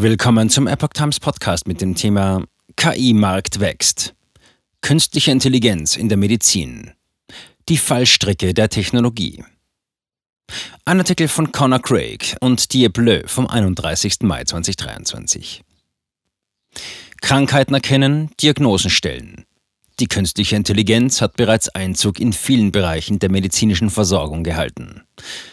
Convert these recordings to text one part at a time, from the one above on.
Willkommen zum Epoch Times Podcast mit dem Thema KI-Markt wächst. Künstliche Intelligenz in der Medizin. Die Fallstricke der Technologie. Ein Artikel von Connor Craig und Die Bleu vom 31. Mai 2023. Krankheiten erkennen, Diagnosen stellen. Die künstliche Intelligenz hat bereits Einzug in vielen Bereichen der medizinischen Versorgung gehalten.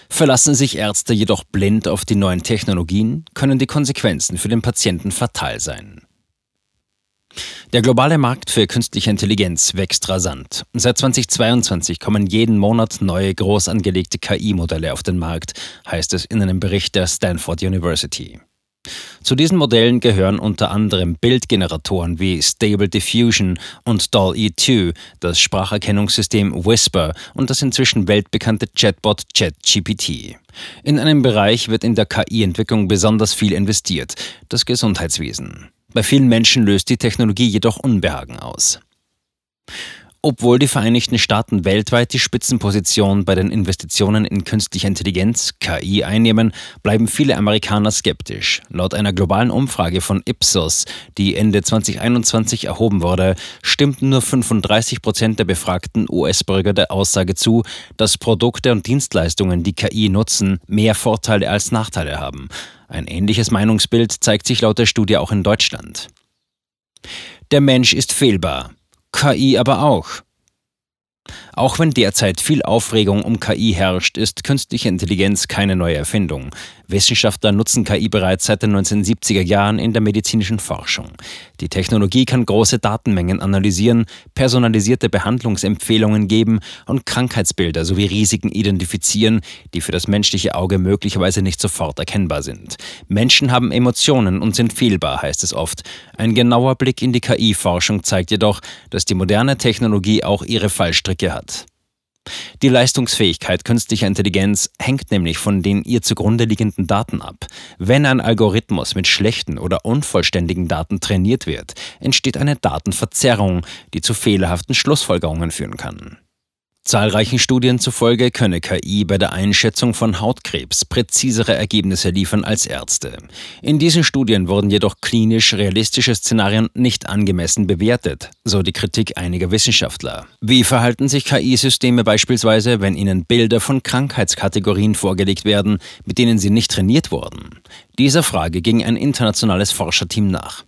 Verlassen sich Ärzte jedoch blind auf die neuen Technologien, können die Konsequenzen für den Patienten fatal sein. Der globale Markt für künstliche Intelligenz wächst rasant. Seit 2022 kommen jeden Monat neue groß angelegte KI-Modelle auf den Markt, heißt es in einem Bericht der Stanford University. Zu diesen Modellen gehören unter anderem Bildgeneratoren wie Stable Diffusion und DALL-E2, das Spracherkennungssystem Whisper und das inzwischen weltbekannte Chatbot ChatGPT. In einem Bereich wird in der KI-Entwicklung besonders viel investiert, das Gesundheitswesen. Bei vielen Menschen löst die Technologie jedoch Unbehagen aus. Obwohl die Vereinigten Staaten weltweit die Spitzenposition bei den Investitionen in künstliche Intelligenz KI einnehmen, bleiben viele Amerikaner skeptisch. Laut einer globalen Umfrage von Ipsos, die Ende 2021 erhoben wurde, stimmten nur 35 Prozent der befragten US-Bürger der Aussage zu, dass Produkte und Dienstleistungen, die KI nutzen, mehr Vorteile als Nachteile haben. Ein ähnliches Meinungsbild zeigt sich laut der Studie auch in Deutschland. Der Mensch ist fehlbar. KI aber auch. Auch wenn derzeit viel Aufregung um KI herrscht, ist künstliche Intelligenz keine neue Erfindung. Wissenschaftler nutzen KI bereits seit den 1970er Jahren in der medizinischen Forschung. Die Technologie kann große Datenmengen analysieren, personalisierte Behandlungsempfehlungen geben und Krankheitsbilder sowie Risiken identifizieren, die für das menschliche Auge möglicherweise nicht sofort erkennbar sind. Menschen haben Emotionen und sind fehlbar, heißt es oft. Ein genauer Blick in die KI-Forschung zeigt jedoch, dass die moderne Technologie auch ihre Fallstricke hat hat. Die Leistungsfähigkeit künstlicher Intelligenz hängt nämlich von den ihr zugrunde liegenden Daten ab. Wenn ein Algorithmus mit schlechten oder unvollständigen Daten trainiert wird, entsteht eine Datenverzerrung, die zu fehlerhaften Schlussfolgerungen führen kann. Zahlreichen Studien zufolge könne KI bei der Einschätzung von Hautkrebs präzisere Ergebnisse liefern als Ärzte. In diesen Studien wurden jedoch klinisch realistische Szenarien nicht angemessen bewertet, so die Kritik einiger Wissenschaftler. Wie verhalten sich KI-Systeme beispielsweise, wenn ihnen Bilder von Krankheitskategorien vorgelegt werden, mit denen sie nicht trainiert wurden? Dieser Frage ging ein internationales Forscherteam nach.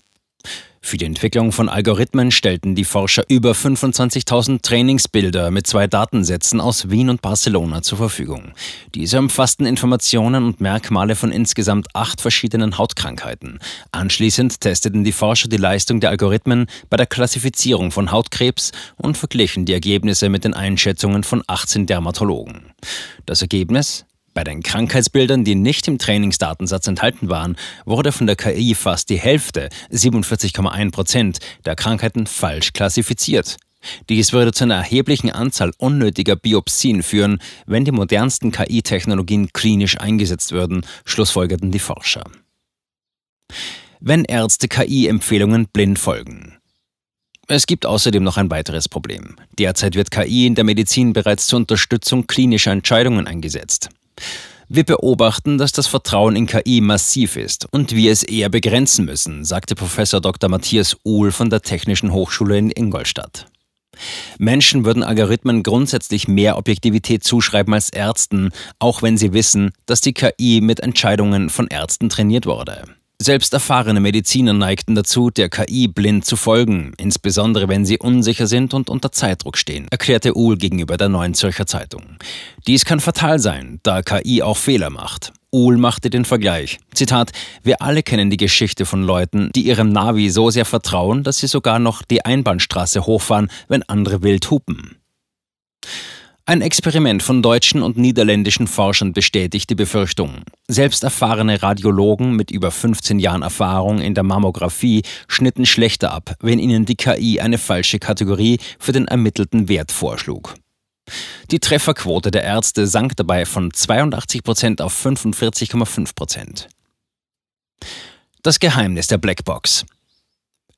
Für die Entwicklung von Algorithmen stellten die Forscher über 25.000 Trainingsbilder mit zwei Datensätzen aus Wien und Barcelona zur Verfügung. Diese umfassten Informationen und Merkmale von insgesamt acht verschiedenen Hautkrankheiten. Anschließend testeten die Forscher die Leistung der Algorithmen bei der Klassifizierung von Hautkrebs und verglichen die Ergebnisse mit den Einschätzungen von 18 Dermatologen. Das Ergebnis? Bei den Krankheitsbildern, die nicht im Trainingsdatensatz enthalten waren, wurde von der KI fast die Hälfte, 47,1 Prozent, der Krankheiten falsch klassifiziert. Dies würde zu einer erheblichen Anzahl unnötiger Biopsien führen, wenn die modernsten KI-Technologien klinisch eingesetzt würden, schlussfolgerten die Forscher. Wenn Ärzte KI-Empfehlungen blind folgen. Es gibt außerdem noch ein weiteres Problem. Derzeit wird KI in der Medizin bereits zur Unterstützung klinischer Entscheidungen eingesetzt. Wir beobachten, dass das Vertrauen in KI massiv ist und wir es eher begrenzen müssen, sagte Professor Dr. Matthias Uhl von der Technischen Hochschule in Ingolstadt. Menschen würden Algorithmen grundsätzlich mehr Objektivität zuschreiben als Ärzten, auch wenn sie wissen, dass die KI mit Entscheidungen von Ärzten trainiert wurde. Selbst erfahrene Mediziner neigten dazu, der KI blind zu folgen, insbesondere wenn sie unsicher sind und unter Zeitdruck stehen, erklärte Uhl gegenüber der Neuen Zürcher Zeitung. Dies kann fatal sein, da KI auch Fehler macht. Uhl machte den Vergleich. Zitat: Wir alle kennen die Geschichte von Leuten, die ihrem Navi so sehr vertrauen, dass sie sogar noch die Einbahnstraße hochfahren, wenn andere wild hupen. Ein Experiment von deutschen und niederländischen Forschern bestätigt die Befürchtung. Selbst erfahrene Radiologen mit über 15 Jahren Erfahrung in der Mammographie schnitten schlechter ab, wenn ihnen die KI eine falsche Kategorie für den ermittelten Wert vorschlug. Die Trefferquote der Ärzte sank dabei von 82 Prozent auf 45,5 Prozent. Das Geheimnis der Blackbox.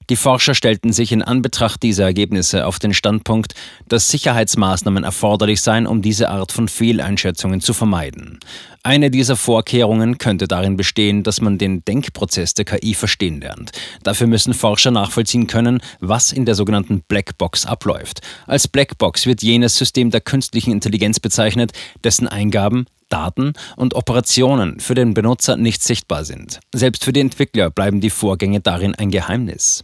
Die Forscher stellten sich in Anbetracht dieser Ergebnisse auf den Standpunkt, dass Sicherheitsmaßnahmen erforderlich seien, um diese Art von Fehleinschätzungen zu vermeiden. Eine dieser Vorkehrungen könnte darin bestehen, dass man den Denkprozess der KI verstehen lernt. Dafür müssen Forscher nachvollziehen können, was in der sogenannten Blackbox abläuft. Als Blackbox wird jenes System der künstlichen Intelligenz bezeichnet, dessen Eingaben Daten und Operationen für den Benutzer nicht sichtbar sind. Selbst für die Entwickler bleiben die Vorgänge darin ein Geheimnis.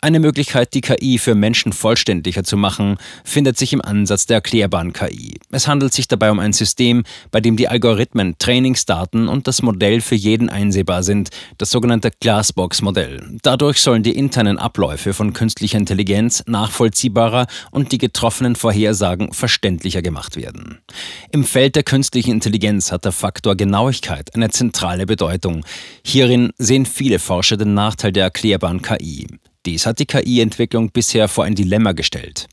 Eine Möglichkeit, die KI für Menschen vollständiger zu machen, findet sich im Ansatz der erklärbaren KI. Es handelt sich dabei um ein System, bei dem die Algorithmen, Trainingsdaten und das Modell für jeden einsehbar sind, das sogenannte Glassbox-Modell. Dadurch sollen die internen Abläufe von künstlicher Intelligenz nachvollziehbarer und die getroffenen Vorhersagen verständlicher gemacht werden. Im Feld der künstlichen Intelligenz hat der Faktor Genauigkeit eine zentrale Bedeutung. Hierin sehen viele Forscher den Nachteil der erklärbaren KI. Dies hat die KI-Entwicklung bisher vor ein Dilemma gestellt.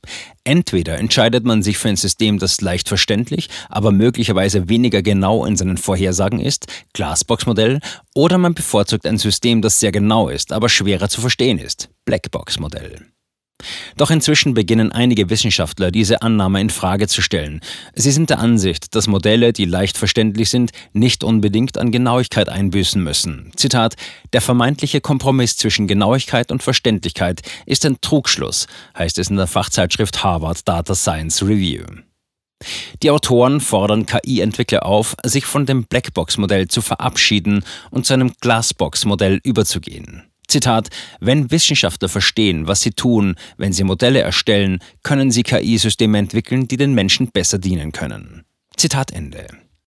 Entweder entscheidet man sich für ein System, das leicht verständlich, aber möglicherweise weniger genau in seinen Vorhersagen ist, Glassbox-Modell, oder man bevorzugt ein System, das sehr genau ist, aber schwerer zu verstehen ist, Blackbox-Modell. Doch inzwischen beginnen einige Wissenschaftler diese Annahme in Frage zu stellen. Sie sind der Ansicht, dass Modelle, die leicht verständlich sind, nicht unbedingt an Genauigkeit einbüßen müssen. Zitat: Der vermeintliche Kompromiss zwischen Genauigkeit und Verständlichkeit ist ein Trugschluss, heißt es in der Fachzeitschrift Harvard Data Science Review. Die Autoren fordern KI-Entwickler auf, sich von dem Blackbox-Modell zu verabschieden und zu einem Glassbox-Modell überzugehen. Zitat, wenn Wissenschaftler verstehen, was sie tun, wenn sie Modelle erstellen, können sie KI-Systeme entwickeln, die den Menschen besser dienen können. Zitat Ende.